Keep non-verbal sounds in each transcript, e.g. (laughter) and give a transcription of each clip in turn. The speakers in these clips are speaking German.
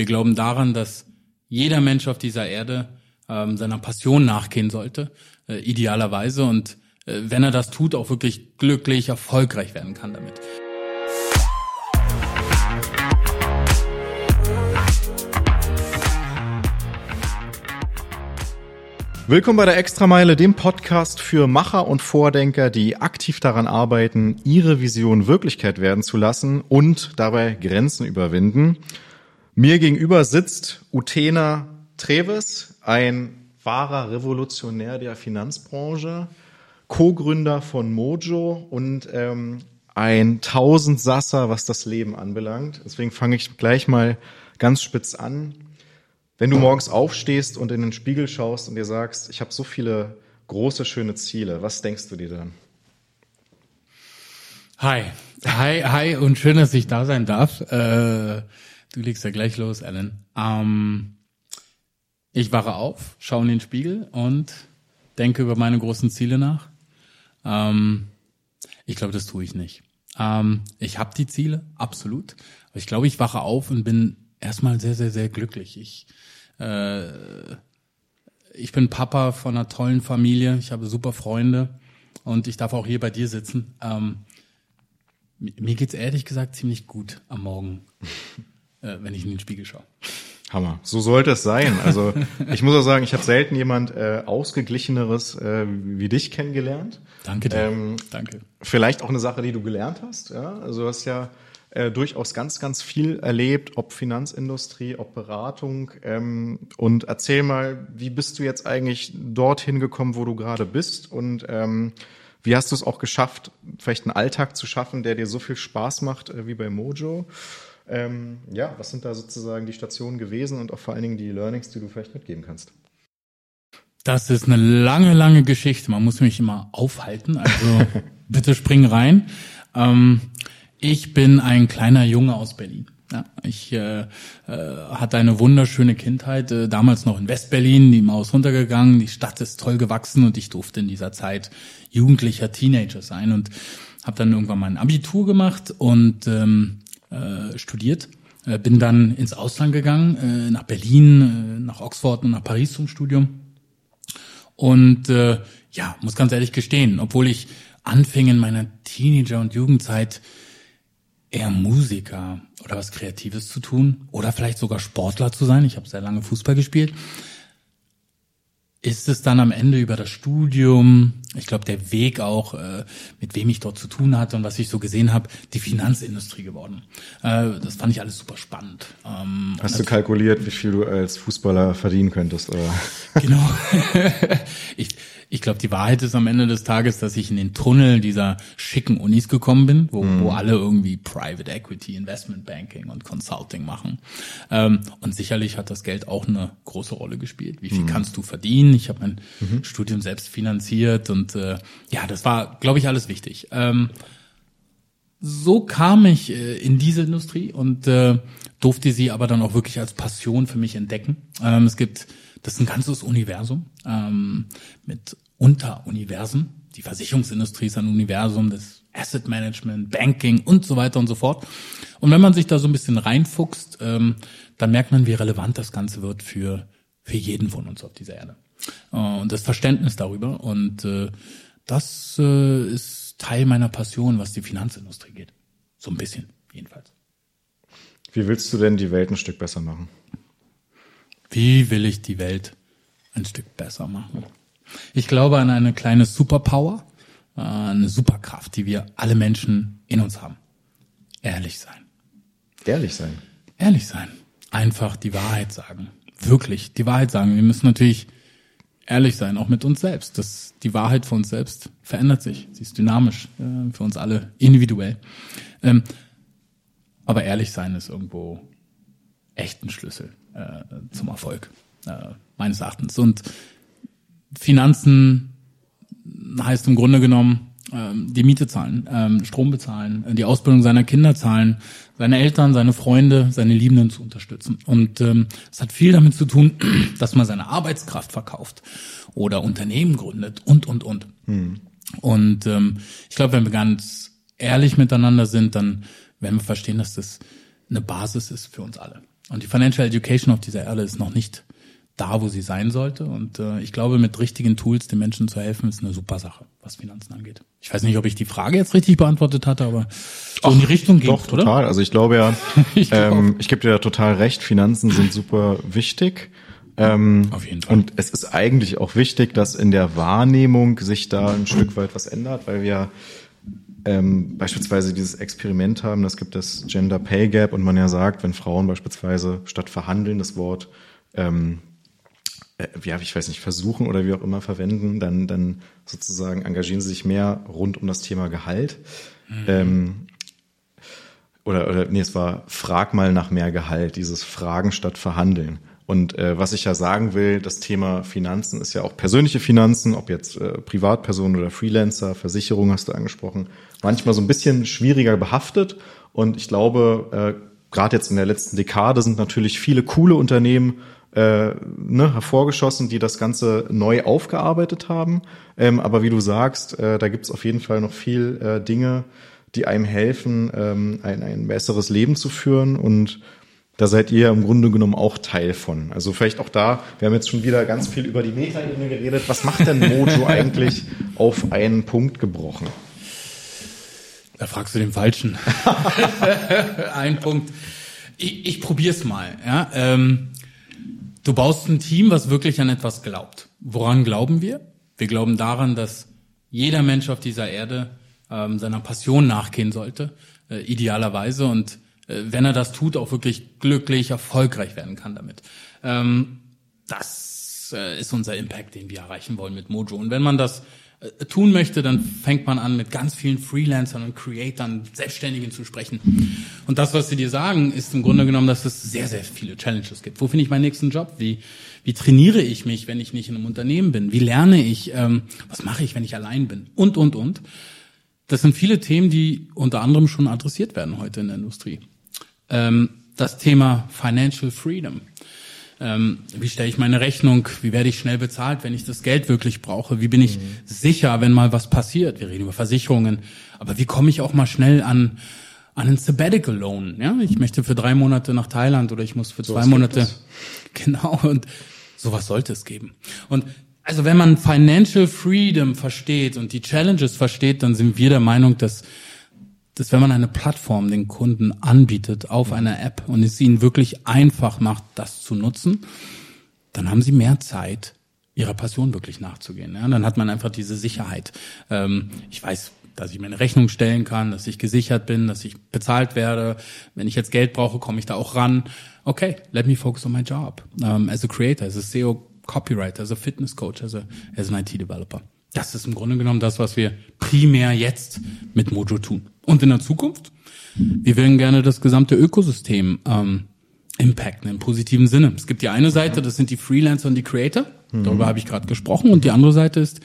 Wir glauben daran, dass jeder Mensch auf dieser Erde ähm, seiner Passion nachgehen sollte, äh, idealerweise und äh, wenn er das tut, auch wirklich glücklich, erfolgreich werden kann damit. Willkommen bei der Extrameile, dem Podcast für Macher und Vordenker, die aktiv daran arbeiten, ihre Vision Wirklichkeit werden zu lassen und dabei Grenzen überwinden. Mir gegenüber sitzt Utena Treves, ein wahrer Revolutionär der Finanzbranche, Co-Gründer von Mojo und ähm, ein Tausendsasser, was das Leben anbelangt. Deswegen fange ich gleich mal ganz spitz an. Wenn du morgens aufstehst und in den Spiegel schaust und dir sagst, ich habe so viele große, schöne Ziele, was denkst du dir dann? Hi, hi, hi und schön, dass ich da sein darf. Äh, du legst ja gleich los, Alan. Ähm, ich wache auf, schaue in den Spiegel und denke über meine großen Ziele nach. Ähm, ich glaube, das tue ich nicht. Ähm, ich habe die Ziele, absolut. Aber ich glaube, ich wache auf und bin erstmal sehr, sehr, sehr glücklich. Ich äh, ich bin Papa von einer tollen Familie, ich habe super Freunde und ich darf auch hier bei dir sitzen. Ähm, mir geht's ehrlich gesagt ziemlich gut am Morgen, (laughs) äh, wenn ich in den Spiegel schaue. Hammer. So sollte es sein. Also (laughs) ich muss auch sagen, ich habe selten jemand äh, ausgeglicheneres äh, wie dich kennengelernt. Danke dir. Ähm, Danke. Vielleicht auch eine Sache, die du gelernt hast. Ja, also du hast ja äh, durchaus ganz, ganz viel erlebt, ob Finanzindustrie, ob Beratung. Ähm, und erzähl mal, wie bist du jetzt eigentlich dorthin gekommen, wo du gerade bist? Und ähm, wie hast du es auch geschafft, vielleicht einen Alltag zu schaffen, der dir so viel Spaß macht äh, wie bei Mojo? Ähm, ja, was sind da sozusagen die Stationen gewesen und auch vor allen Dingen die Learnings, die du vielleicht mitgeben kannst? Das ist eine lange, lange Geschichte. Man muss mich immer aufhalten. Also (laughs) bitte spring rein. Ähm, ich bin ein kleiner Junge aus Berlin. Ja, ich äh, äh, hatte eine wunderschöne Kindheit, äh, damals noch in Westberlin, die Maus runtergegangen, die Stadt ist toll gewachsen und ich durfte in dieser Zeit jugendlicher Teenager sein und habe dann irgendwann mein Abitur gemacht und ähm, äh, studiert. Äh, bin dann ins Ausland gegangen, äh, nach Berlin, äh, nach Oxford und nach Paris zum Studium. Und äh, ja, muss ganz ehrlich gestehen, obwohl ich anfing in meiner Teenager- und Jugendzeit eher Musiker oder was Kreatives zu tun oder vielleicht sogar Sportler zu sein. Ich habe sehr lange Fußball gespielt. Ist es dann am Ende über das Studium, ich glaube der Weg auch, äh, mit wem ich dort zu tun hatte und was ich so gesehen habe, die Finanzindustrie geworden. Äh, das fand ich alles super spannend. Ähm, Hast du kalkuliert, wie viel du als Fußballer verdienen könntest? Oder? Genau. (laughs) ich, ich glaube, die Wahrheit ist am Ende des Tages, dass ich in den Tunnel dieser schicken Unis gekommen bin, wo, mhm. wo alle irgendwie Private Equity, Investment Banking und Consulting machen. Ähm, und sicherlich hat das Geld auch eine große Rolle gespielt. Wie viel mhm. kannst du verdienen? Ich habe mein mhm. Studium selbst finanziert und äh, ja, das war, glaube ich, alles wichtig. Ähm, so kam ich äh, in diese Industrie und äh, durfte sie aber dann auch wirklich als Passion für mich entdecken. Ähm, es gibt das ist ein ganzes Universum ähm, mit Unteruniversen. Die Versicherungsindustrie ist ein Universum, das Asset Management, Banking und so weiter und so fort. Und wenn man sich da so ein bisschen reinfuchst, ähm, dann merkt man, wie relevant das Ganze wird für, für jeden von uns auf dieser Erde. Äh, und das Verständnis darüber. Und äh, das äh, ist Teil meiner Passion, was die Finanzindustrie geht. So ein bisschen, jedenfalls. Wie willst du denn die Welt ein Stück besser machen? Wie will ich die Welt ein Stück besser machen? Ich glaube an eine kleine Superpower, äh, eine Superkraft, die wir alle Menschen in uns haben. Ehrlich sein. Ehrlich sein. Ehrlich sein. Einfach die Wahrheit sagen. Wirklich die Wahrheit sagen. Wir müssen natürlich ehrlich sein, auch mit uns selbst. Das, die Wahrheit für uns selbst verändert sich. Sie ist dynamisch, äh, für uns alle individuell. Ähm, aber ehrlich sein ist irgendwo echt ein Schlüssel äh, zum Erfolg, äh, meines Erachtens. Und Finanzen heißt im Grunde genommen, die Miete zahlen, ähm, Strom bezahlen, äh, die Ausbildung seiner Kinder zahlen, seine Eltern, seine Freunde, seine Liebenden zu unterstützen. Und ähm, es hat viel damit zu tun, (clears throat) dass man seine Arbeitskraft verkauft oder Unternehmen gründet und, und, und. Hm. Und ähm, ich glaube, wenn wir ganz ehrlich miteinander sind, dann werden wir verstehen, dass das eine Basis ist für uns alle. Und die Financial Education auf dieser Erde ist noch nicht da, wo sie sein sollte. Und äh, ich glaube, mit richtigen Tools den Menschen zu helfen, ist eine super Sache, was Finanzen angeht. Ich weiß nicht, ob ich die Frage jetzt richtig beantwortet hatte, aber so Ach, in die Richtung geht, doch, oder? total. Also ich glaube ja, (laughs) ich, ähm, ich gebe dir ja total recht, Finanzen sind super wichtig. Ähm, Auf jeden Fall. Und es ist eigentlich auch wichtig, dass in der Wahrnehmung sich da ein Stück weit was ändert, weil wir ähm, beispielsweise dieses Experiment haben, das gibt das Gender Pay Gap und man ja sagt, wenn Frauen beispielsweise statt verhandeln das Wort ähm, äh, ja, ich weiß nicht, versuchen oder wie auch immer verwenden, dann, dann sozusagen engagieren sie sich mehr rund um das Thema Gehalt. Mhm. Ähm, oder, oder nee, es war Frag mal nach mehr Gehalt, dieses Fragen statt Verhandeln. Und äh, was ich ja sagen will, das Thema Finanzen ist ja auch persönliche Finanzen, ob jetzt äh, Privatpersonen oder Freelancer, Versicherung hast du angesprochen, manchmal so ein bisschen schwieriger behaftet. Und ich glaube, äh, gerade jetzt in der letzten Dekade sind natürlich viele coole Unternehmen äh, ne, hervorgeschossen, die das Ganze neu aufgearbeitet haben. Ähm, aber wie du sagst, äh, da gibt's auf jeden Fall noch viel äh, Dinge, die einem helfen, ähm, ein, ein besseres Leben zu führen und da seid ihr im Grunde genommen auch Teil von. Also vielleicht auch da, wir haben jetzt schon wieder ganz viel über die Metaebene geredet. Was macht denn Mojo (laughs) eigentlich auf einen Punkt gebrochen? Da fragst du den Falschen. (laughs) (laughs) Ein Punkt. Ich, ich probier's mal. Ja? Ähm, du baust ein Team, was wirklich an etwas glaubt. Woran glauben wir? Wir glauben daran, dass jeder Mensch auf dieser Erde ähm, seiner Passion nachgehen sollte, äh, idealerweise. Und äh, wenn er das tut, auch wirklich glücklich, erfolgreich werden kann damit. Ähm, das äh, ist unser Impact, den wir erreichen wollen mit Mojo. Und wenn man das tun möchte, dann fängt man an, mit ganz vielen Freelancern und Creatern, Selbstständigen zu sprechen. Und das, was sie dir sagen, ist im Grunde genommen, dass es sehr, sehr viele Challenges gibt. Wo finde ich meinen nächsten Job? Wie, wie trainiere ich mich, wenn ich nicht in einem Unternehmen bin? Wie lerne ich? Ähm, was mache ich, wenn ich allein bin? Und, und, und. Das sind viele Themen, die unter anderem schon adressiert werden heute in der Industrie. Ähm, das Thema Financial Freedom. Ähm, wie stelle ich meine Rechnung? Wie werde ich schnell bezahlt, wenn ich das Geld wirklich brauche? Wie bin ich mhm. sicher, wenn mal was passiert? Wir reden über Versicherungen. Aber wie komme ich auch mal schnell an, an einen Sabbatical Loan? Ja, ich möchte für drei Monate nach Thailand oder ich muss für so zwei Monate. (laughs) Genau. Und sowas sollte es geben. Und also wenn man Financial Freedom versteht und die Challenges versteht, dann sind wir der Meinung, dass dass wenn man eine Plattform den Kunden anbietet auf einer App und es ihnen wirklich einfach macht, das zu nutzen, dann haben sie mehr Zeit, ihrer Passion wirklich nachzugehen. Ja? Dann hat man einfach diese Sicherheit. Ähm, ich weiß, dass ich meine Rechnung stellen kann, dass ich gesichert bin, dass ich bezahlt werde. Wenn ich jetzt Geld brauche, komme ich da auch ran. Okay, let me focus on my job. Um, as a creator, as a SEO copywriter, as a fitness coach, as, a, as an IT developer. Das ist im Grunde genommen das, was wir primär jetzt mit Mojo tun. Und in der Zukunft? Wir würden gerne das gesamte Ökosystem ähm, impacten im positiven Sinne. Es gibt die eine Seite, das sind die Freelancer und die Creator. Mhm. Darüber habe ich gerade gesprochen. Und die andere Seite ist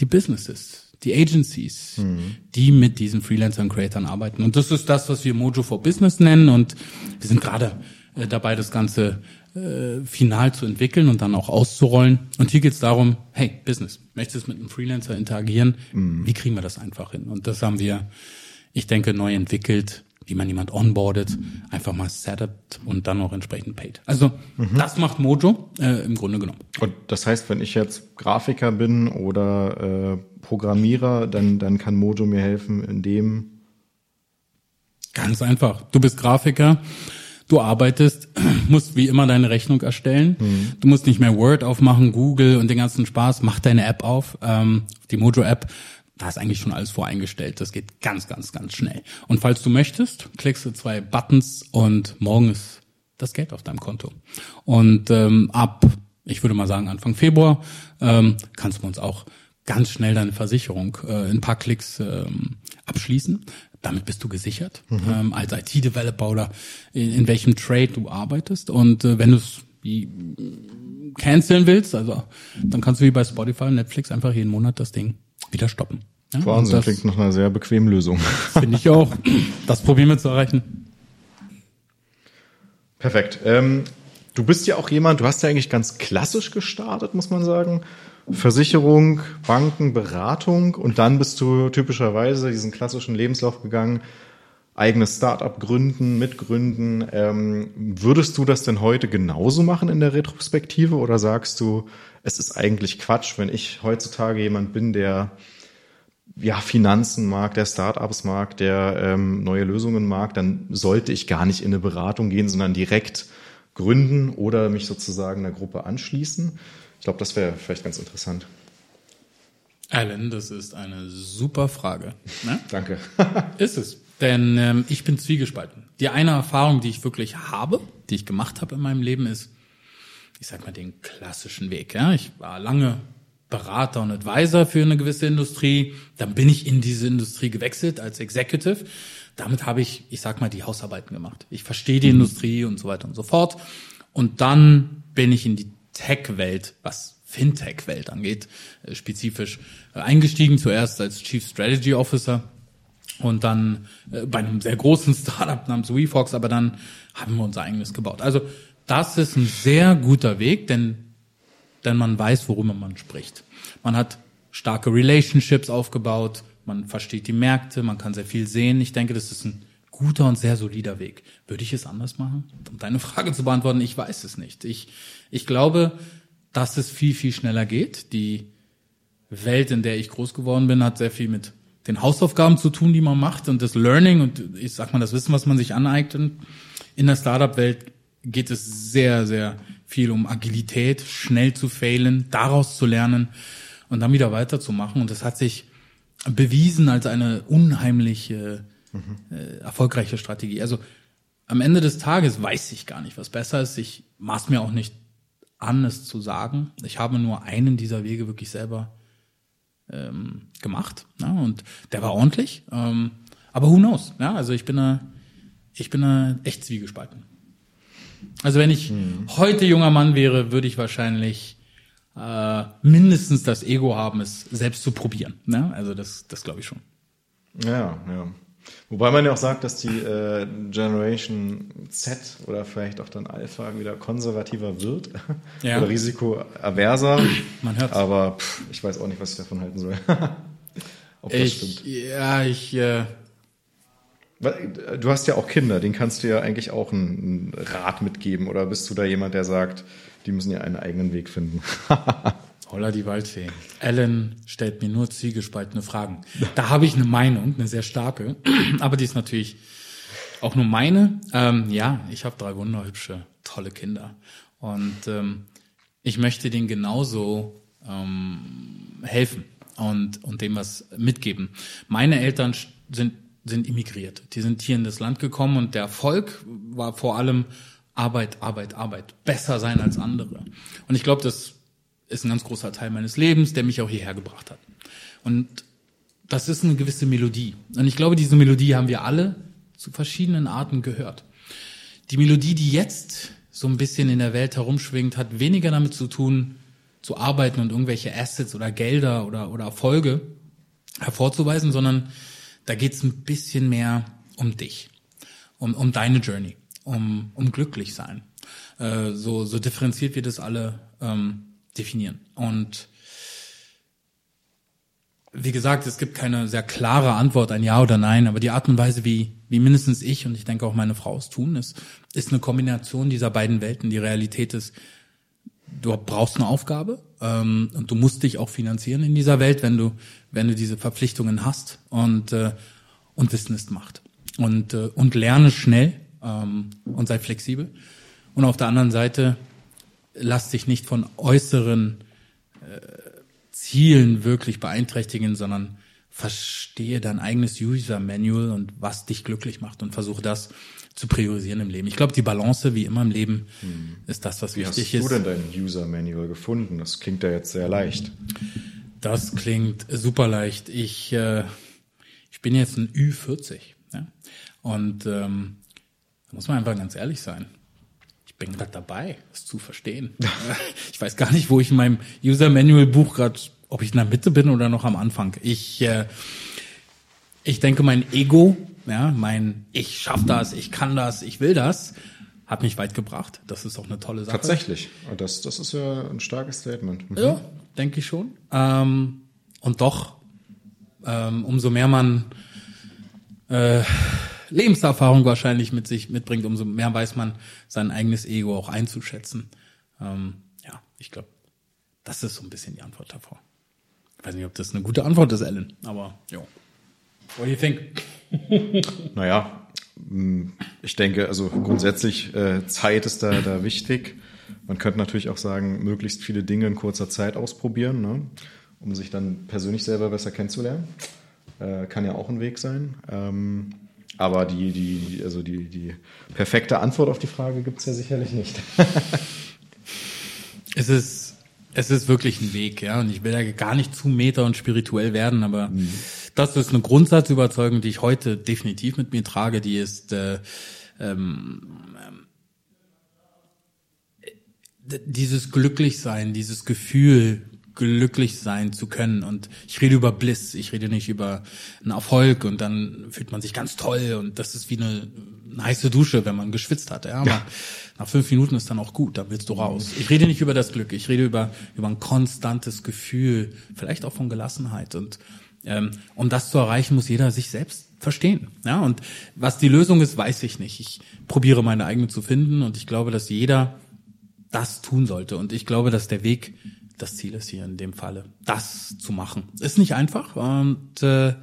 die Businesses, die Agencies, mhm. die mit diesen Freelancern und Creators arbeiten. Und das ist das, was wir Mojo for Business nennen. Und wir sind gerade äh, dabei, das Ganze äh, final zu entwickeln und dann auch auszurollen. Und hier geht es darum, hey, Business, möchtest du mit einem Freelancer interagieren? Mhm. Wie kriegen wir das einfach hin? Und das haben wir, ich denke, neu entwickelt, wie man jemand onboardet, einfach mal setup und dann auch entsprechend paid. Also mhm. das macht Mojo äh, im Grunde genommen. Und das heißt, wenn ich jetzt Grafiker bin oder äh, Programmierer, dann, dann kann Mojo mir helfen, in dem Ganz einfach. Du bist Grafiker Du arbeitest, (clears throat) musst wie immer deine Rechnung erstellen. Mhm. Du musst nicht mehr Word aufmachen, Google und den ganzen Spaß. Mach deine App auf, ähm, die Mojo-App. Da ist eigentlich schon alles voreingestellt. Das geht ganz, ganz, ganz schnell. Und falls du möchtest, klickst du zwei Buttons und morgen ist das Geld auf deinem Konto. Und ähm, ab, ich würde mal sagen, Anfang Februar ähm, kannst du uns auch ganz schnell deine Versicherung äh, in ein paar Klicks ähm, abschließen. Damit bist du gesichert mhm. ähm, als IT-Developer oder in, in, welchem Trade du arbeitest. Und äh, wenn du es canceln willst, also dann kannst du wie bei Spotify und Netflix einfach jeden Monat das Ding wieder stoppen. Ja? Wahnsinn, das klingt nach einer sehr bequemen Lösung. (laughs) Finde ich auch. Das probieren wir zu erreichen. Perfekt. Ähm, du bist ja auch jemand, du hast ja eigentlich ganz klassisch gestartet, muss man sagen. Versicherung, Banken, Beratung und dann bist du typischerweise diesen klassischen Lebenslauf gegangen, eigenes Startup gründen, mitgründen. Ähm, würdest du das denn heute genauso machen in der Retrospektive oder sagst du, es ist eigentlich Quatsch, wenn ich heutzutage jemand bin, der ja, Finanzen mag, der Startups mag, der ähm, neue Lösungen mag, dann sollte ich gar nicht in eine Beratung gehen, sondern direkt gründen oder mich sozusagen einer Gruppe anschließen. Ich glaube, das wäre vielleicht ganz interessant. Alan, das ist eine super Frage. Ne? (laughs) Danke. (laughs) ist es. Denn ähm, ich bin zwiegespalten. Die eine Erfahrung, die ich wirklich habe, die ich gemacht habe in meinem Leben, ist, ich sag mal, den klassischen Weg. Ja? Ich war lange Berater und Advisor für eine gewisse Industrie. Dann bin ich in diese Industrie gewechselt als Executive. Damit habe ich, ich sag mal, die Hausarbeiten gemacht. Ich verstehe die mhm. Industrie und so weiter und so fort. Und dann bin ich in die Tech-Welt, was Fintech-Welt angeht, äh, spezifisch äh, eingestiegen. Zuerst als Chief Strategy Officer und dann äh, bei einem sehr großen (laughs) Startup namens WeFox, aber dann haben wir unser eigenes gebaut. Also das ist ein sehr guter Weg, denn denn man weiß, worüber man spricht. Man hat starke Relationships aufgebaut, man versteht die Märkte, man kann sehr viel sehen. Ich denke, das ist ein guter und sehr solider Weg. Würde ich es anders machen? Um deine Frage zu beantworten, ich weiß es nicht. Ich, ich glaube, dass es viel, viel schneller geht. Die Welt, in der ich groß geworden bin, hat sehr viel mit den Hausaufgaben zu tun, die man macht und das Learning und ich sag mal das Wissen, was man sich aneignet. In der Startup-Welt geht es sehr, sehr viel um Agilität, schnell zu failen, daraus zu lernen und dann wieder weiterzumachen. Und das hat sich bewiesen als eine unheimliche, mhm. äh, erfolgreiche Strategie. Also am Ende des Tages weiß ich gar nicht, was besser ist. Ich maß mir auch nicht an, es zu sagen. Ich habe nur einen dieser Wege wirklich selber ähm, gemacht. Ja, und der war ordentlich. Ähm, aber who knows? Ja, also ich bin da, ich bin da echt zwiegespalten. Also wenn ich hm. heute junger Mann wäre, würde ich wahrscheinlich äh, mindestens das Ego haben, es selbst zu probieren. Ne? Also das, das glaube ich schon. Ja, ja. Wobei man ja auch sagt, dass die äh, Generation Z oder vielleicht auch dann Alpha wieder konservativer wird ja. oder risikoaverser. Man hört Aber pff, ich weiß auch nicht, was ich davon halten soll. (laughs) Ob das ich, stimmt. Ja, ich äh, Du hast ja auch Kinder, denen kannst du ja eigentlich auch einen Rat mitgeben. Oder bist du da jemand, der sagt, die müssen ja einen eigenen Weg finden? (laughs) Holla die Waldfee. Alan stellt mir nur zwiegespaltene Fragen. Da habe ich eine Meinung, eine sehr starke, (clears throat) aber die ist natürlich auch nur meine. Ähm, ja, ich habe drei wunderhübsche, tolle Kinder. Und ähm, ich möchte denen genauso ähm, helfen und, und dem was mitgeben. Meine Eltern sind sind immigriert. Die sind hier in das Land gekommen und der Erfolg war vor allem Arbeit, Arbeit, Arbeit. Besser sein als andere. Und ich glaube, das ist ein ganz großer Teil meines Lebens, der mich auch hierher gebracht hat. Und das ist eine gewisse Melodie. Und ich glaube, diese Melodie haben wir alle zu verschiedenen Arten gehört. Die Melodie, die jetzt so ein bisschen in der Welt herumschwingt, hat weniger damit zu tun, zu arbeiten und irgendwelche Assets oder Gelder oder, oder Erfolge hervorzuweisen, sondern da geht's ein bisschen mehr um dich, um, um deine Journey, um, um glücklich sein. Äh, so, so differenziert wir das alle ähm, definieren. Und wie gesagt, es gibt keine sehr klare Antwort, ein Ja oder Nein, aber die Art und Weise, wie, wie mindestens ich und ich denke auch meine Frau es tun, ist, ist eine Kombination dieser beiden Welten. Die Realität ist, du brauchst eine Aufgabe ähm, und du musst dich auch finanzieren in dieser Welt, wenn du wenn du diese Verpflichtungen hast und äh, und Wissen ist Macht und äh, und lerne schnell ähm, und sei flexibel und auf der anderen Seite lass dich nicht von äußeren äh, Zielen wirklich beeinträchtigen, sondern verstehe dein eigenes User Manual und was dich glücklich macht und versuche das zu priorisieren im Leben. Ich glaube, die Balance, wie immer im Leben, hm. ist das, was wie wichtig ist. Wie hast du denn dein User Manual gefunden? Das klingt ja jetzt sehr leicht. Das klingt super leicht. Ich, äh, ich bin jetzt ein Ü40. Ja? Und ähm, da muss man einfach ganz ehrlich sein. Ich bin gerade dabei, es zu verstehen. (laughs) ich weiß gar nicht, wo ich in meinem User Manual Buch gerade, ob ich in der Mitte bin oder noch am Anfang. Ich, äh, ich denke, mein Ego ja, mein Ich schaff das, ich kann das, ich will das, hat mich weit gebracht. Das ist auch eine tolle Sache. Tatsächlich. Das, das ist ja ein starkes Statement. Mhm. Ja, denke ich schon. Ähm, und doch, ähm, umso mehr man äh, Lebenserfahrung wahrscheinlich mit sich mitbringt, umso mehr weiß man sein eigenes Ego auch einzuschätzen. Ähm, ja, ich glaube, das ist so ein bisschen die Antwort davor. Ich weiß nicht, ob das eine gute Antwort ist, Ellen, aber ja. What do you think? (laughs) naja, mm, ich denke, also grundsätzlich äh, Zeit ist da, da wichtig. Man könnte natürlich auch sagen, möglichst viele Dinge in kurzer Zeit ausprobieren, ne? um sich dann persönlich selber besser kennenzulernen. Äh, kann ja auch ein Weg sein. Ähm, aber die, die, also die, die perfekte Antwort auf die Frage gibt es ja sicherlich nicht. (laughs) es ist, es ist wirklich ein Weg, ja. Und ich will ja gar nicht zu meta und spirituell werden, aber mhm. das ist eine Grundsatzüberzeugung, die ich heute definitiv mit mir trage, die ist äh, ähm, äh, dieses Glücklichsein, dieses Gefühl, glücklich sein zu können. Und ich rede über Bliss, ich rede nicht über einen Erfolg und dann fühlt man sich ganz toll und das ist wie eine, eine heiße Dusche, wenn man geschwitzt hat. Ja, aber ja. nach fünf Minuten ist dann auch gut, da willst du raus. Ich rede nicht über das Glück, ich rede über, über ein konstantes Gefühl, vielleicht auch von Gelassenheit. Und ähm, um das zu erreichen, muss jeder sich selbst verstehen. Ja, und was die Lösung ist, weiß ich nicht. Ich probiere meine eigene zu finden und ich glaube, dass jeder das tun sollte. Und ich glaube, dass der Weg das Ziel ist hier in dem Falle, das zu machen. Ist nicht einfach und äh,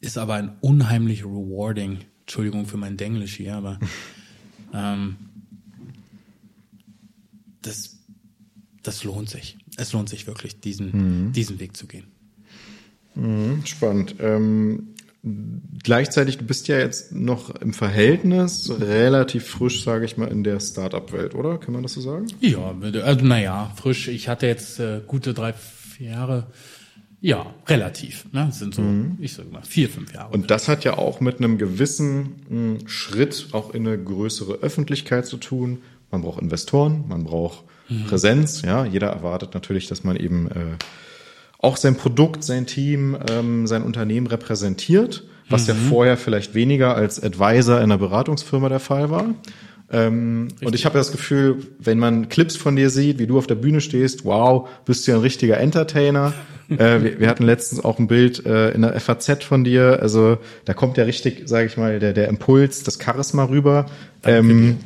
ist aber ein unheimlich rewarding. Entschuldigung für mein Denglisch hier, aber (laughs) ähm, das, das lohnt sich. Es lohnt sich wirklich, diesen, mhm. diesen Weg zu gehen. Mhm, spannend. Ähm, Gleichzeitig, du bist ja jetzt noch im Verhältnis relativ frisch, sage ich mal, in der Startup-Welt, oder? Kann man das so sagen? Ja, also, naja, frisch. Ich hatte jetzt äh, gute drei, vier Jahre. Ja, relativ. Ne? Das sind so, mhm. ich sage mal, vier, fünf Jahre. Und das hat ja auch mit einem gewissen mh, hm, Schritt auch in eine größere Öffentlichkeit zu tun. Man braucht Investoren, man braucht mhm. Präsenz. Ja, jeder erwartet natürlich, dass man eben äh, auch sein Produkt, sein Team, ähm, sein Unternehmen repräsentiert, was mhm. ja vorher vielleicht weniger als Advisor in einer Beratungsfirma der Fall war. Ähm, und ich habe das Gefühl, wenn man Clips von dir sieht, wie du auf der Bühne stehst, wow, bist du ja ein richtiger Entertainer. (laughs) äh, wir, wir, hatten letztens auch ein Bild äh, in der FAZ von dir. Also da kommt ja richtig, sage ich mal, der, der Impuls, das Charisma rüber. Ähm,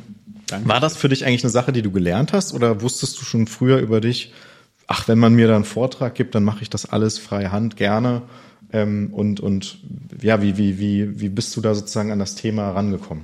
war das für dich eigentlich eine Sache, die du gelernt hast, oder wusstest du schon früher über dich, ach, wenn man mir da einen Vortrag gibt, dann mache ich das alles frei Hand gerne. Ähm, und, und ja, wie, wie, wie, wie bist du da sozusagen an das Thema rangekommen?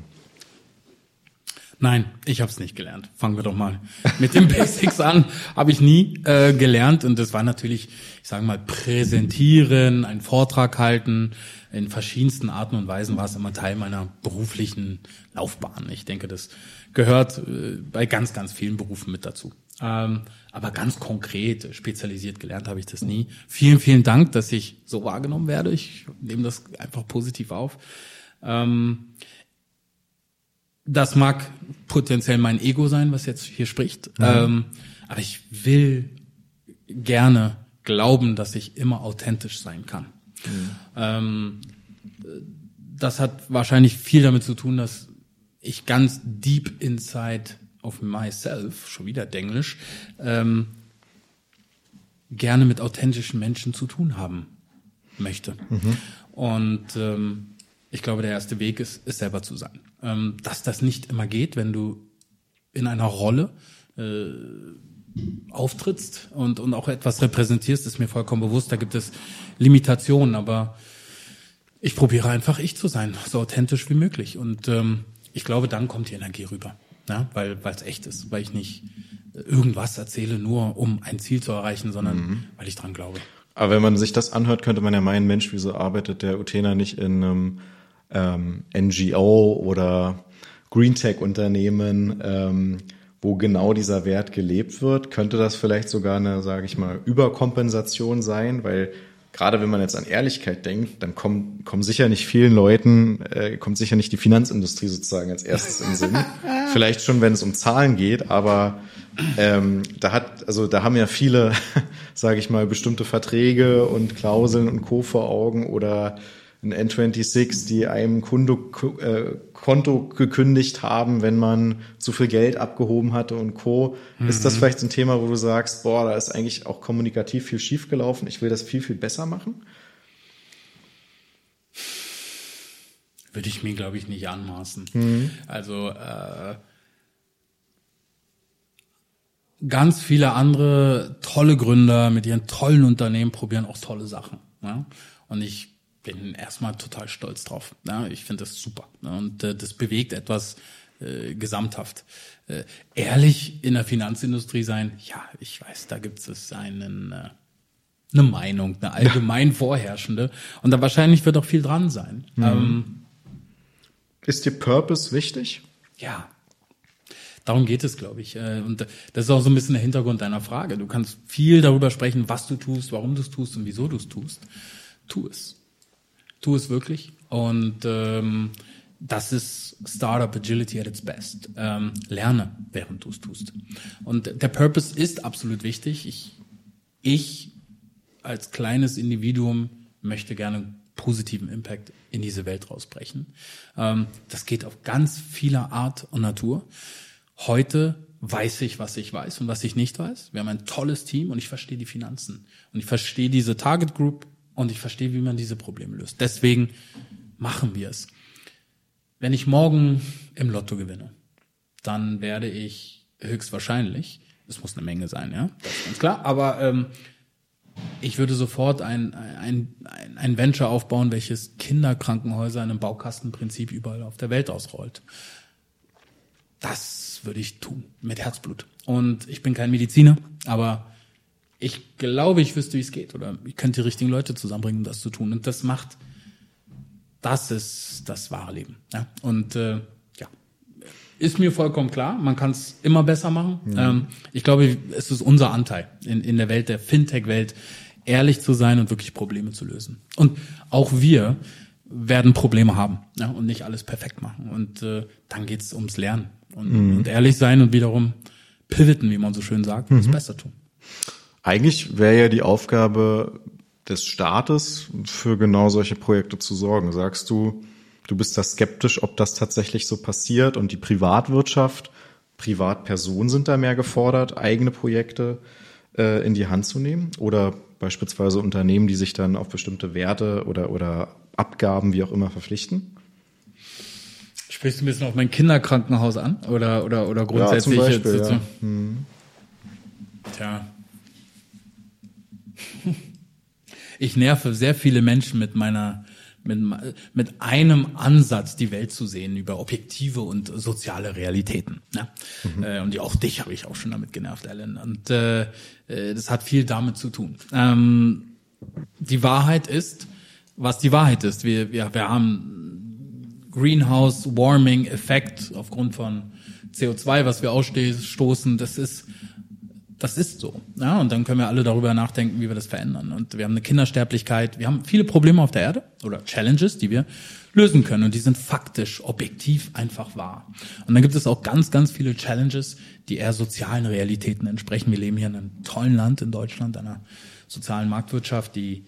Nein, ich habe es nicht gelernt. Fangen wir doch mal mit den (laughs) Basics an. Habe ich nie äh, gelernt und das war natürlich, ich sage mal, präsentieren, einen Vortrag halten. In verschiedensten Arten und Weisen war es immer Teil meiner beruflichen Laufbahn. Ich denke, das gehört äh, bei ganz, ganz vielen Berufen mit dazu. Ähm, aber ganz konkret, spezialisiert gelernt habe ich das nie. Vielen, vielen Dank, dass ich so wahrgenommen werde. Ich nehme das einfach positiv auf. Ähm, das mag potenziell mein Ego sein, was jetzt hier spricht. Mhm. Ähm, aber ich will gerne glauben, dass ich immer authentisch sein kann. Mhm. Ähm, das hat wahrscheinlich viel damit zu tun, dass ich ganz deep inside of myself, schon wieder Denglisch, ähm, gerne mit authentischen Menschen zu tun haben möchte. Mhm. Und ähm, ich glaube, der erste Weg ist, ist selber zu sein. Ähm, dass das nicht immer geht, wenn du in einer Rolle äh, auftrittst und, und auch etwas repräsentierst, ist mir vollkommen bewusst. Da gibt es Limitationen, aber ich probiere einfach ich zu sein, so authentisch wie möglich. Und ähm, ich glaube, dann kommt die Energie rüber ja, weil es echt ist, weil ich nicht irgendwas erzähle, nur um ein Ziel zu erreichen, sondern mhm. weil ich dran glaube. Aber wenn man sich das anhört, könnte man ja meinen, Mensch, wieso arbeitet der Utena nicht in einem ähm, NGO oder Green Tech Unternehmen, ähm, wo genau dieser Wert gelebt wird? Könnte das vielleicht sogar eine, sage ich mal, Überkompensation sein, weil gerade wenn man jetzt an Ehrlichkeit denkt, dann kommen, kommen sicher nicht vielen Leuten, äh, kommt sicher nicht die Finanzindustrie sozusagen als erstes in den Sinn. (laughs) Vielleicht schon, wenn es um Zahlen geht, aber ähm, da hat, also da haben ja viele, (laughs) sage ich mal, bestimmte Verträge und Klauseln und Co. vor Augen oder ein N26, die einem Kunde, äh, Konto gekündigt haben, wenn man zu viel Geld abgehoben hatte und Co. Mhm. Ist das mhm. vielleicht ein Thema, wo du sagst, boah, da ist eigentlich auch kommunikativ viel schiefgelaufen, ich will das viel, viel besser machen? würde ich mir, glaube ich, nicht anmaßen. Mhm. Also äh, ganz viele andere tolle Gründer mit ihren tollen Unternehmen probieren auch tolle Sachen. Ja? Und ich bin erstmal total stolz drauf. Ja? Ich finde das super. Und äh, das bewegt etwas äh, gesamthaft. Äh, ehrlich in der Finanzindustrie sein, ja, ich weiß, da gibt es einen äh, eine Meinung, eine allgemein vorherrschende. Und da wahrscheinlich wird auch viel dran sein. Mhm. Ähm, ist dir Purpose wichtig? Ja. Darum geht es, glaube ich. Äh, und das ist auch so ein bisschen der Hintergrund deiner Frage. Du kannst viel darüber sprechen, was du tust, warum du es tust und wieso du es tust. Tu es. Tu es wirklich. Und ähm, das ist Startup Agility at its best. Ähm, lerne, während du es tust. Und der Purpose ist absolut wichtig. Ich, ich als kleines Individuum möchte gerne positiven Impact in diese Welt rausbrechen. Ähm, das geht auf ganz vieler Art und Natur. Heute weiß ich, was ich weiß und was ich nicht weiß. Wir haben ein tolles Team und ich verstehe die Finanzen. Und ich verstehe diese Target Group und ich verstehe, wie man diese Probleme löst. Deswegen machen wir es. Wenn ich morgen im Lotto gewinne, dann werde ich höchstwahrscheinlich, es muss eine Menge sein, ja, das ist ganz klar, aber ähm, ich würde sofort ein, ein, ein, ein Venture aufbauen, welches Kinderkrankenhäuser in einem Baukastenprinzip überall auf der Welt ausrollt. Das würde ich tun, mit Herzblut. Und ich bin kein Mediziner, aber ich glaube, ich wüsste, wie es geht. Oder ich könnte die richtigen Leute zusammenbringen, um das zu tun. Und das macht, das ist das wahre Leben. Ja? Und äh, ist mir vollkommen klar. Man kann es immer besser machen. Mhm. Ähm, ich glaube, es ist unser Anteil in, in der Welt, der Fintech-Welt, ehrlich zu sein und wirklich Probleme zu lösen. Und auch wir werden Probleme haben ja, und nicht alles perfekt machen. Und äh, dann geht's ums Lernen und, mhm. und ehrlich sein und wiederum pivoten, wie man so schön sagt, und mhm. es besser tun. Eigentlich wäre ja die Aufgabe des Staates, für genau solche Projekte zu sorgen. Sagst du, Du bist da skeptisch, ob das tatsächlich so passiert und die Privatwirtschaft, Privatpersonen sind da mehr gefordert, eigene Projekte äh, in die Hand zu nehmen oder beispielsweise Unternehmen, die sich dann auf bestimmte Werte oder, oder Abgaben, wie auch immer, verpflichten? Sprichst du ein bisschen auf mein Kinderkrankenhaus an oder, oder, oder grundsätzlich? Ja, zum Beispiel, jetzt, ja. Hm. Tja. (laughs) Ich nerve sehr viele Menschen mit meiner mit, mit einem Ansatz die Welt zu sehen über objektive und soziale Realitäten. Ne? Mhm. Äh, und auch dich habe ich auch schon damit genervt, Alan. Und äh, äh, das hat viel damit zu tun. Ähm, die Wahrheit ist, was die Wahrheit ist. Wir, wir, wir haben Greenhouse Warming Effekt aufgrund von CO2, was wir ausstoßen. Das ist das ist so. Ja, und dann können wir alle darüber nachdenken, wie wir das verändern. Und wir haben eine Kindersterblichkeit, wir haben viele Probleme auf der Erde oder Challenges, die wir lösen können. Und die sind faktisch, objektiv einfach wahr. Und dann gibt es auch ganz, ganz viele Challenges, die eher sozialen Realitäten entsprechen. Wir leben hier in einem tollen Land in Deutschland, einer sozialen Marktwirtschaft, die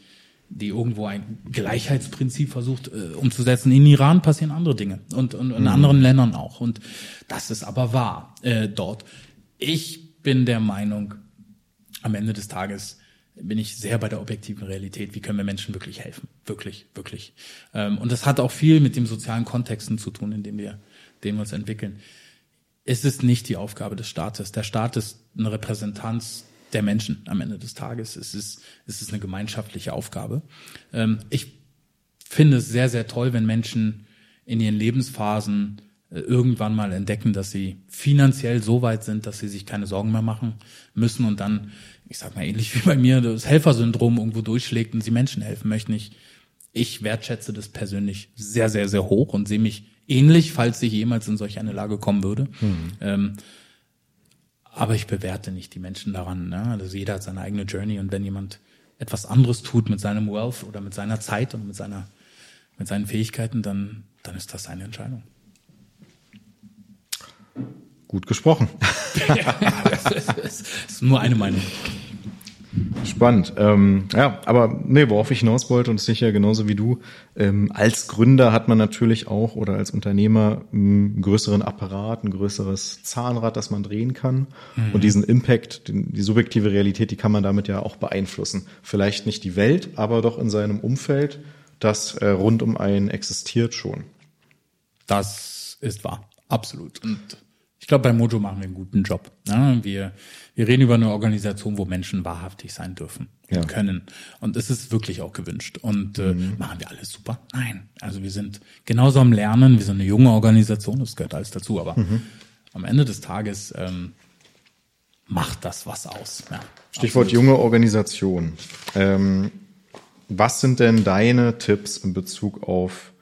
die irgendwo ein Gleichheitsprinzip versucht äh, umzusetzen. In Iran passieren andere Dinge und, und in mhm. anderen Ländern auch. Und das ist aber wahr äh, dort. Ich bin der Meinung, am Ende des Tages bin ich sehr bei der objektiven Realität. Wie können wir Menschen wirklich helfen? Wirklich, wirklich. Ähm, und das hat auch viel mit dem sozialen Kontexten zu tun, in dem wir, dem wir uns entwickeln. Es ist nicht die Aufgabe des Staates. Der Staat ist eine Repräsentanz der Menschen am Ende des Tages. Es ist, es ist eine gemeinschaftliche Aufgabe. Ähm, ich finde es sehr, sehr toll, wenn Menschen in ihren Lebensphasen irgendwann mal entdecken, dass sie finanziell so weit sind, dass sie sich keine Sorgen mehr machen müssen und dann, ich sag mal ähnlich (laughs) wie bei mir, das Helfersyndrom irgendwo durchschlägt und sie Menschen helfen möchten. Ich, ich wertschätze das persönlich sehr, sehr, sehr hoch und sehe mich ähnlich, falls ich jemals in solch eine Lage kommen würde. Mhm. Ähm, aber ich bewerte nicht die Menschen daran. Ne? Also jeder hat seine eigene Journey und wenn jemand etwas anderes tut mit seinem Wealth oder mit seiner Zeit und mit seiner mit seinen Fähigkeiten, dann dann ist das seine Entscheidung. Gut gesprochen. (laughs) das ist nur eine Meinung. Spannend. Ähm, ja, aber nee, worauf ich hinaus wollte und sicher genauso wie du, ähm, als Gründer hat man natürlich auch oder als Unternehmer einen größeren Apparat, ein größeres Zahnrad, das man drehen kann. Mhm. Und diesen Impact, die, die subjektive Realität, die kann man damit ja auch beeinflussen. Vielleicht nicht die Welt, aber doch in seinem Umfeld, das äh, rund um einen existiert schon. Das ist wahr. Absolut. Und glaube, bei Mojo machen wir einen guten Job. Ja, wir, wir reden über eine Organisation, wo Menschen wahrhaftig sein dürfen und Ja. können. Und es ist wirklich auch gewünscht. Und äh, machen wir alles super? Nein. Also wir sind genauso am Lernen. Wir sind eine junge Organisation, das gehört alles dazu. Aber am Ende des Tages ähm, macht das was aus. Ja, Stichwort junge Organisation. Ähm, was sind denn deine Tipps in Bezug auf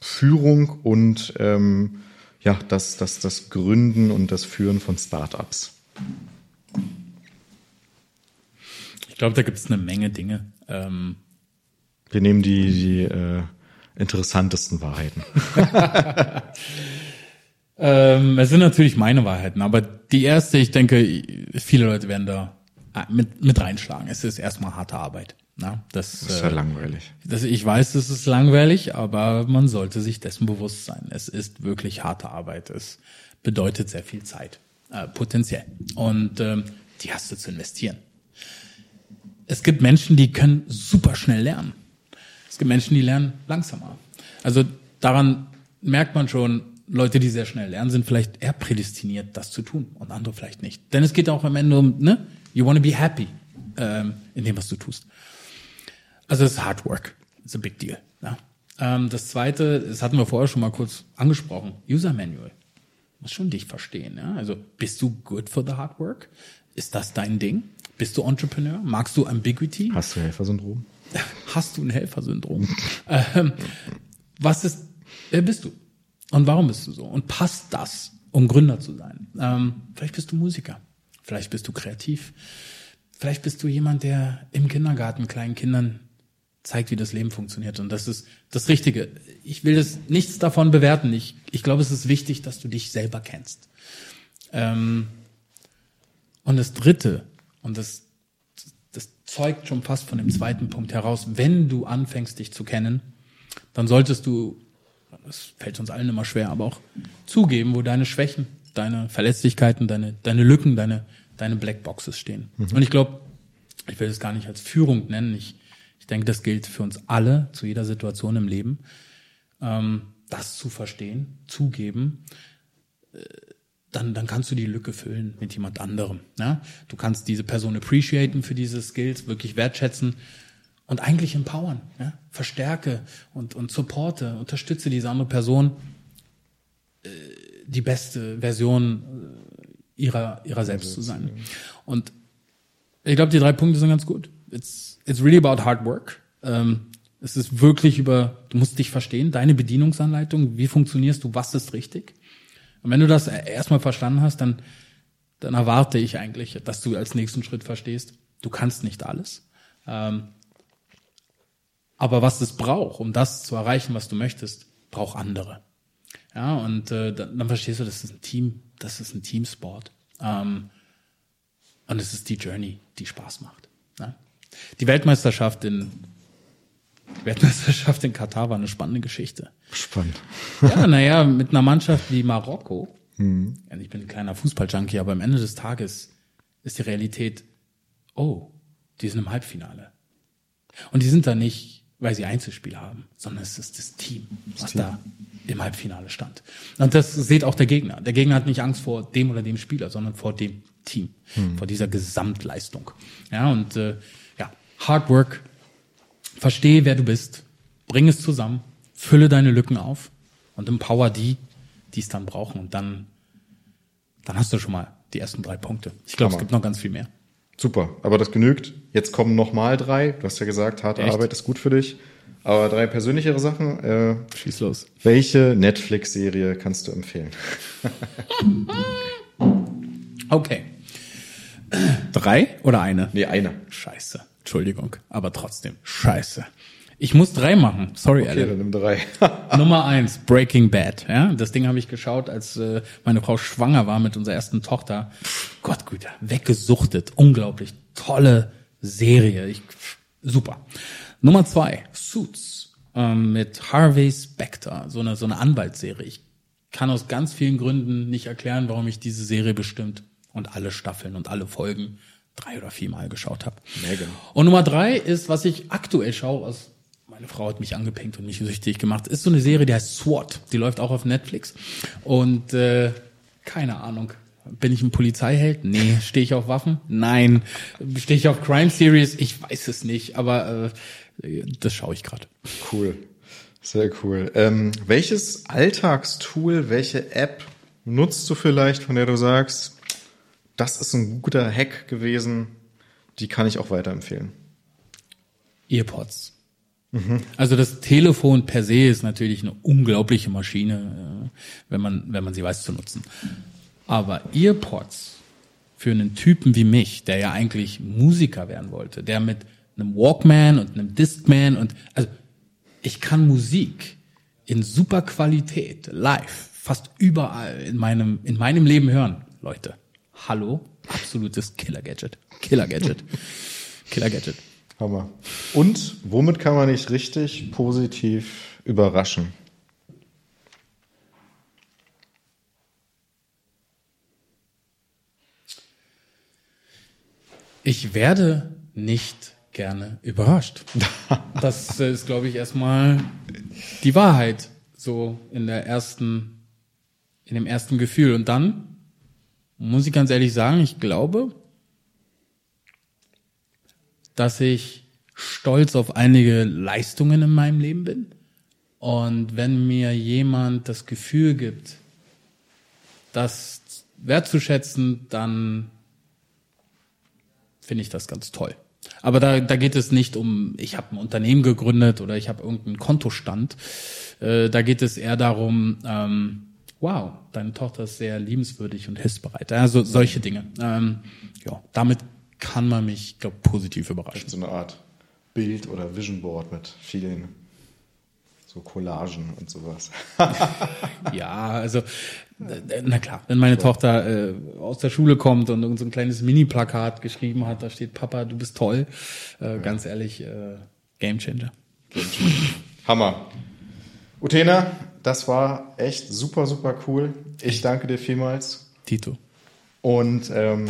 Führung und ähm, ja, das, das, das Gründen und das Führen von Startups? Ich glaube, da gibt es eine Menge Dinge. Ähm, Wir nehmen die, die äh, interessantesten Wahrheiten. (laughs) Ähm, es sind natürlich meine Wahrheiten, aber die erste, ich denke, viele Leute werden da mit, mit reinschlagen. Es ist erstmal harte Arbeit. Na, das, Das ist ja äh, langweilig. das, ich weiß, es ist langweilig, aber man sollte sich dessen bewusst sein. Es ist wirklich harte Arbeit. Es bedeutet sehr viel Zeit, äh, potenziell. Und ähm, die hast du zu investieren. Es gibt Menschen, die können super schnell lernen. Es gibt Menschen, die lernen langsamer. Also daran merkt man schon, Leute, die sehr schnell lernen, sind vielleicht eher prädestiniert, das zu tun und andere vielleicht nicht. Denn es geht auch am Ende um, ne? You want to be happy ähm, in dem, was du tust. Also es ist Hard Work. It's a big deal. Ja. Ähm, das zweite, das hatten wir vorher schon mal kurz angesprochen, User Manual. Muss schon dich verstehen. Ja? Also bist du good for the hard work? Ist das dein Ding? Bist du Entrepreneur? Magst du Ambiguity? Hast du Helfersyndrom? (laughs) Hast du ein Helfersyndrom? ähm, was ist, wer bist du? Und warum bist du so? Und passt das, um Gründer zu sein? Ähm, vielleicht bist du Musiker. Vielleicht bist du kreativ. Vielleicht bist du jemand, der im Kindergarten kleinen Kindern zeigt, wie das Leben funktioniert. Und das ist das Richtige. Ich will das nichts davon bewerten. Ich, ich glaube, es ist wichtig, dass du dich selber kennst. Ähm, und das Dritte, und das, das zeugt schon fast von dem zweiten Punkt heraus, wenn du anfängst, dich zu kennen, dann solltest du, das fällt uns allen immer schwer, aber auch zugeben, wo deine Schwächen, deine Verletzlichkeiten, deine, deine Lücken, deine, deine Blackboxes stehen. Und ich glaube, ich will es gar nicht als Führung nennen. Ich denke, das gilt für uns alle zu jeder Situation im Leben, ähm, das zu verstehen, zugeben, dann, dann kannst du die Lücke füllen mit jemand anderem. Ja? Du kannst diese Person appreciaten für diese Skills, wirklich wertschätzen und eigentlich empowern. Ja? Verstärke und, und supporte, unterstütze diese andere Person, äh, die beste Version äh, ihrer, ihrer selbst zu sein. Und ich glaube, die drei Punkte sind ganz gut. It's, it's really about hard work. Ähm, es ist wirklich über, du musst dich verstehen, deine Bedienungsanleitung, wie funktionierst du, was ist richtig. Und wenn du das erstmal verstanden hast, dann, dann erwarte ich eigentlich, dass du als nächsten Schritt verstehst, du kannst nicht alles. Ähm, aber was es braucht, um das zu erreichen, was du möchtest, braucht andere. Ja, und äh, dann, dann verstehst du, das ist ein Team, das ist ein Teamsport. Ähm, und es ist die Journey, die Spaß macht. Ja? Die Weltmeisterschaft in die Weltmeisterschaft in Katar war eine spannende Geschichte. Spannend. Ja, naja, mit einer Mannschaft wie Marokko. Ja, ich bin ein kleiner Fußballjunkie, aber am Ende des Tages ist die Realität, oh, die sind im Halbfinale. Und die sind da nicht, weil sie Einzelspiel haben, sondern es ist das Team, was da im Halbfinale stand. Und das sieht auch der Gegner. Der Gegner hat nicht Angst vor dem oder dem Spieler, sondern vor dem Team, vor dieser Gesamtleistung. Ja, und äh, Hard Work, verstehe, wer du bist, bring es zusammen, fülle deine Lücken auf und empower die, die es dann brauchen. Und dann, dann hast du schon mal die ersten drei Punkte. Ich glaube, es gibt noch ganz viel mehr. Super, aber das genügt. Jetzt kommen noch mal drei. Du hast ja gesagt, harte Echt? Arbeit ist gut für dich. Aber drei persönlichere Sachen. Äh, Schieß los. welche Netflix-Serie kannst du empfehlen? (laughs) Okay. Drei oder eine? Nee, eine. Scheiße. Entschuldigung, aber trotzdem. Scheiße. Ich muss drei machen. Sorry, Okay, Alan. dann nimm drei. (laughs) Nummer eins, Breaking Bad. Ja, das Ding habe ich geschaut, als äh, meine Frau schwanger war mit unserer ersten Tochter. Gott, Güte, weggesuchtet. Unglaublich tolle Serie. Ich, super. Nummer zwei, Suits ähm, mit Harvey Specter. So eine so eine Anwaltsserie. Ich kann aus ganz vielen Gründen nicht erklären, warum ich diese Serie bestimmt und alle Staffeln und alle Folgen drei oder viermal geschaut habe. Mega. Und Nummer drei ist, was ich aktuell schaue, aus meine Frau hat mich angepinkt und mich süchtig gemacht. Ist so eine Serie, die heißt SWAT. Die läuft auch auf Netflix. Und äh, keine Ahnung. Bin ich ein Polizeiheld? Nee. (laughs) Stehe ich auf Waffen? Nein. Stehe ich auf Crime Series? Ich weiß es nicht. Aber äh, das schaue ich gerade. Cool. Sehr cool. Ähm, welches Alltagstool, welche App nutzt du vielleicht, von der du sagst, das ist ein guter Hack gewesen, die kann ich auch weiterempfehlen? Earpods. Mhm. Also das Telefon per se ist natürlich eine unglaubliche Maschine, äh, wenn man, wenn man sie weiß zu nutzen. Aber Earpods für einen Typen wie mich, der ja eigentlich Musiker werden wollte, der mit einem Walkman und einem Discman und also ich kann Musik in super Qualität live fast überall in meinem in meinem Leben hören, Leute. Hallo, absolutes Killer Gadget, Killer Gadget, Killer Gadget. Hammer. Und womit kann man nicht richtig positiv überraschen? Ich werde nicht gerne überrascht. Das ist, glaube ich, erstmal die Wahrheit, so in der ersten, in dem ersten Gefühl. Und dann muss ich ganz ehrlich sagen, ich glaube, dass ich stolz auf einige Leistungen in meinem Leben bin. Und wenn mir jemand das Gefühl gibt, das wertzuschätzen, dann finde ich das ganz toll. Aber da, da geht es nicht um, ich habe ein Unternehmen gegründet oder ich habe irgendeinen Kontostand. Äh, da geht es eher darum, ähm, wow, deine Tochter ist sehr liebenswürdig und hilfsbereit. Also solche Dinge. Ähm, ja, damit kann man mich, glaube positiv überraschen. So eine Art Bild- oder Vision Board mit vielen so Collagen und sowas. (laughs) (laughs) ja, also na klar, wenn meine Tochter äh, aus der Schule kommt und so ein kleines Mini-Plakat geschrieben hat, da steht Papa, du bist toll. Äh, ja. Ganz ehrlich, äh, Gamechanger. Gamechanger. Hammer. Utena, das war echt super, super cool. Ich danke dir vielmals. Tito. Und ähm,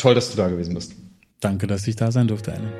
Toll, dass du da gewesen bist. Danke, dass ich da sein durfte, Alan.